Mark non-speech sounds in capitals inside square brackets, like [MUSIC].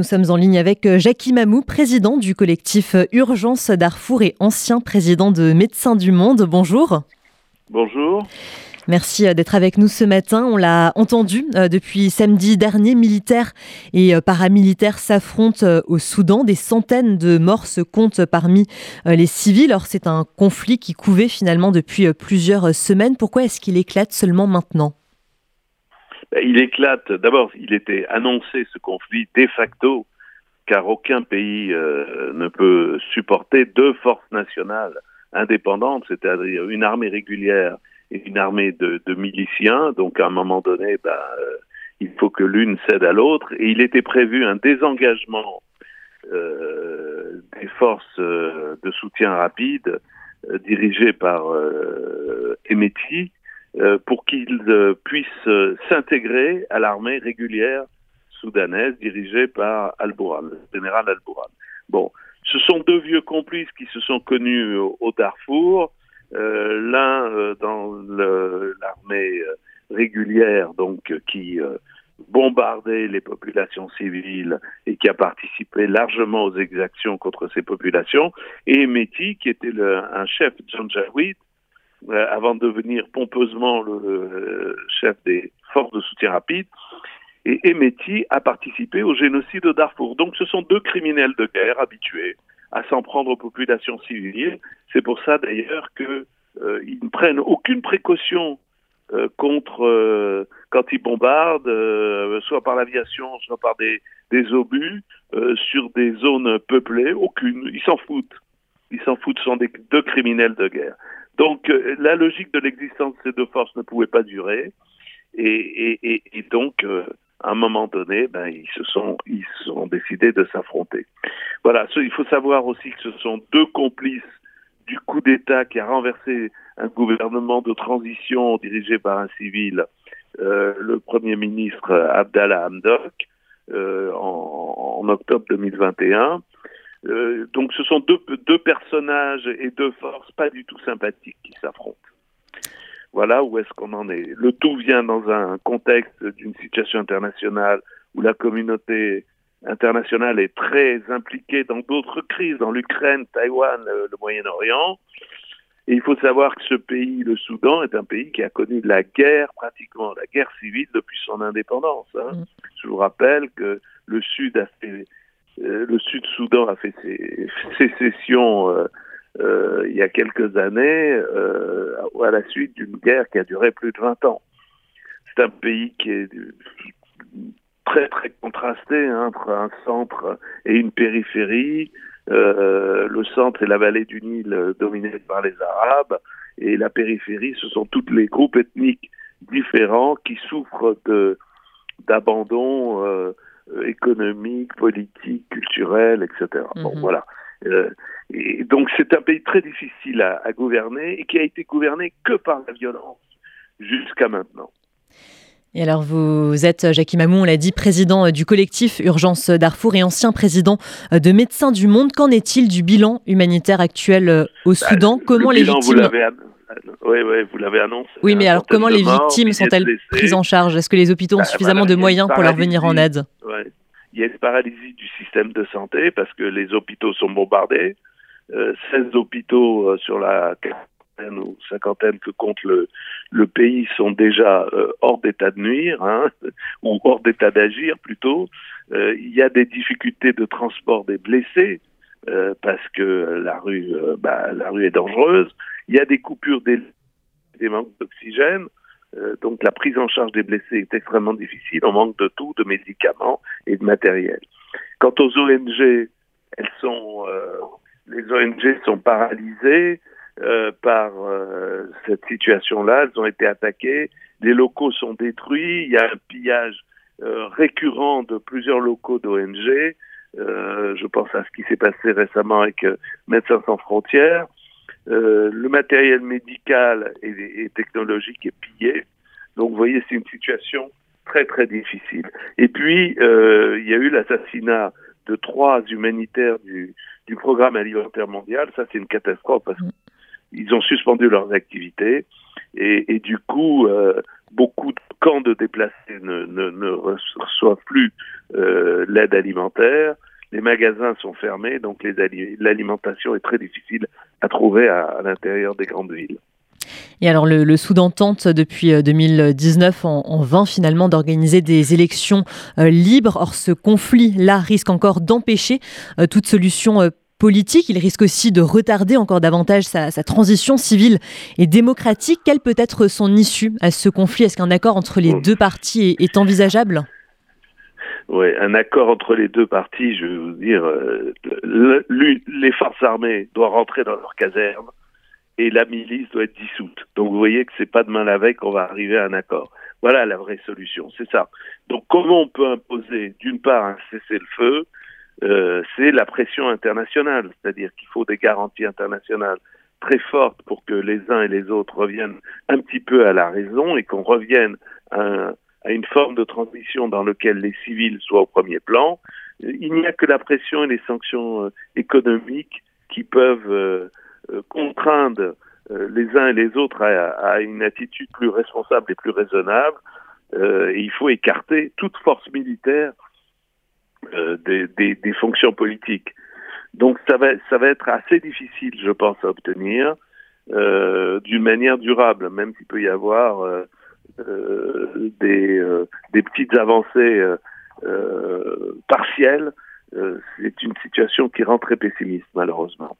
Nous sommes en ligne avec euh, Jackie Mamou, président du collectif euh, Urgence Darfour et ancien président de Médecins du Monde. Bonjour. Bonjour. Merci euh, d'être avec nous ce matin. On l'a entendu depuis samedi dernier, militaires et paramilitaires s'affrontent au Soudan. Des centaines de morts se comptent parmi les civils. Alors c'est un conflit qui couvait finalement depuis plusieurs semaines. Pourquoi est-ce qu'il éclate seulement maintenant? Il éclate. D'abord, il était annoncé ce conflit de facto, car aucun pays euh, ne peut supporter deux forces nationales indépendantes, c'est-à-dire une armée régulière et une armée de, miliciens. Donc, à un moment donné, ben, euh, il faut que l'une cède à l'autre. Et il était prévu un désengagement euh, des forces de soutien rapide dirigées par Emeti, euh, pour qu'ils euh, puissent euh, s'intégrer à l'armée régulière soudanaise dirigée par Al-Bourhan, le général Al-Bourhan. Bon, ce sont deux vieux complices qui se sont connus au, Darfour, l'un dans l'armée régulière, donc qui bombardait les populations civiles et qui a participé largement aux exactions contre ces populations, et Meti, qui était un chef janjaouid, euh, avant de devenir pompeusement le euh, chef des forces de soutien rapide. Et Emeti a participé au génocide de Darfour. Donc ce sont deux criminels de guerre habitués à s'en prendre aux populations civiles. C'est pour ça d'ailleurs qu'ils euh, ne prennent aucune précaution contre quand ils bombardent, soit par l'aviation, soit par des, obus, sur des zones peuplées. Aucune. Ils s'en foutent. Ils s'en foutent. Ce sont deux criminels de guerre. Donc euh, la logique de l'existence de ces deux forces ne pouvait pas durer, et, donc euh, à un moment donné, ben, ils se sont ils sont décidés de s'affronter. Voilà, il faut savoir aussi que ce sont deux complices du coup d'État qui a renversé un gouvernement de transition dirigé par un civil, euh, le Premier ministre Abdallah Hamdok, en, en, octobre 2021. Euh, donc ce sont deux, deux personnages et deux forces pas du tout sympathiques qui s'affrontent. Voilà où est-ce qu'on en est. Le tout vient dans un contexte d'une situation internationale où la communauté internationale est très impliquée dans d'autres crises, dans l'Ukraine, Taïwan, le, Moyen-Orient. Et il faut savoir que ce pays, le Soudan, est un pays qui a connu la guerre, pratiquement la guerre civile depuis son indépendance. Hein. Mm. Je vous rappelle que le Sud a fait le Sud-Soudan a fait ses [LAUGHS] sécessions euh, euh, il y a quelques années à la suite d'une guerre qui a duré plus de 20 ans. C'est un pays qui est très très contrasté hein, entre un centre et une périphérie. le centre est la vallée du Nil dominée par les Arabes et la périphérie, ce sont tous les groupes ethniques différents qui souffrent d'abandon euh, économique, politique, culturel, etc. Bon, mhm. voilà. Euh, et donc c'est un pays très difficile à, gouverner et qui a été gouverné que par la violence jusqu'à maintenant. Et alors vous êtes, Jackie Mamou, on l'a dit, président du collectif Urgence Darfour et ancien président de Médecins du Monde. Qu'en est-il du bilan humanitaire actuel au bah, Soudan? Comment les victimes... Oui, oui, vous l'avez annoncé. Oui, mais alors comment les victimes sont-elles prises en charge? Est-ce que les hôpitaux ont bah, suffisamment de moyens pour leur venir en aide? Il y a une paralysie du système de santé parce que les hôpitaux sont bombardés. 16 euh, hôpitaux euh, sur la quarantaine ou cinquantaine que compte le, pays sont déjà euh, hors d'état de nuire, hein, [LAUGHS] ou hors d'état d'agir plutôt. il y a des difficultés de transport des blessés. parce que la rue, bah, la rue est dangereuse. Il y a des coupures des, des manques d'oxygène. Euh, donc la prise en charge des blessés est extrêmement difficile. On manque de tout, de médicaments et de matériel. Quant aux ONG, elles sont, euh, les ONG sont paralysées euh, par cette situation-là. Elles ont été attaquées. Les locaux sont détruits. Il y a un pillage récurrent de plusieurs locaux d'ONG. je pense à ce qui s'est passé récemment avec Médecins sans frontières. Euh, le matériel médical et, technologique est pillé. Donc, vous voyez, c'est une situation très, très difficile. Et puis, euh, il y a eu l'assassinat de trois humanitaires du, du programme alimentaire mondial. Ça, c'est une catastrophe parce qu'ils ont suspendu leurs activités. Et, et du coup, euh, beaucoup de camps de déplacés ne, ne, ne reçoivent plus l'aide alimentaire. Les magasins sont fermés, donc l'alimentation est très difficile à trouver à, à l'intérieur des grandes villes. Et alors le, Soudan tente depuis 2019 euh, en, en vain finalement d'organiser des élections euh, libres. Or ce conflit-là risque encore d'empêcher euh, toute solution politique. Il risque aussi de retarder encore davantage sa, transition civile et démocratique. Quelle peut être son issue à ce conflit? Est-ce qu'un accord entre les deux parties est, envisageable? Oui, un accord entre les deux parties, je vais vous dire, les forces armées doivent rentrer dans leurs casernes et la milice doit être dissoute. Donc vous voyez que c'est pas demain la veille qu'on va arriver à un accord. Voilà la vraie solution, c'est ça. Donc comment on peut imposer d'une part un cessez-le-feu euh, C'est la pression internationale, c'est-à-dire qu'il faut des garanties internationales très fortes pour que les uns et les autres reviennent un petit peu à la raison et qu'on revienne à, une forme de transition dans laquelle les civils soient au premier plan. Il n'y a que la pression et les sanctions euh, économiques qui peuvent euh, euh, contraindre les uns et les autres à, une attitude plus responsable et plus raisonnable. Il faut écarter toute force militaire des, fonctions politiques. Donc ça va être assez difficile, je pense, à obtenir d'une manière durable, même s'il peut y avoir des, des petites avancées partielles. c'est une situation qui rend très pessimiste, malheureusement.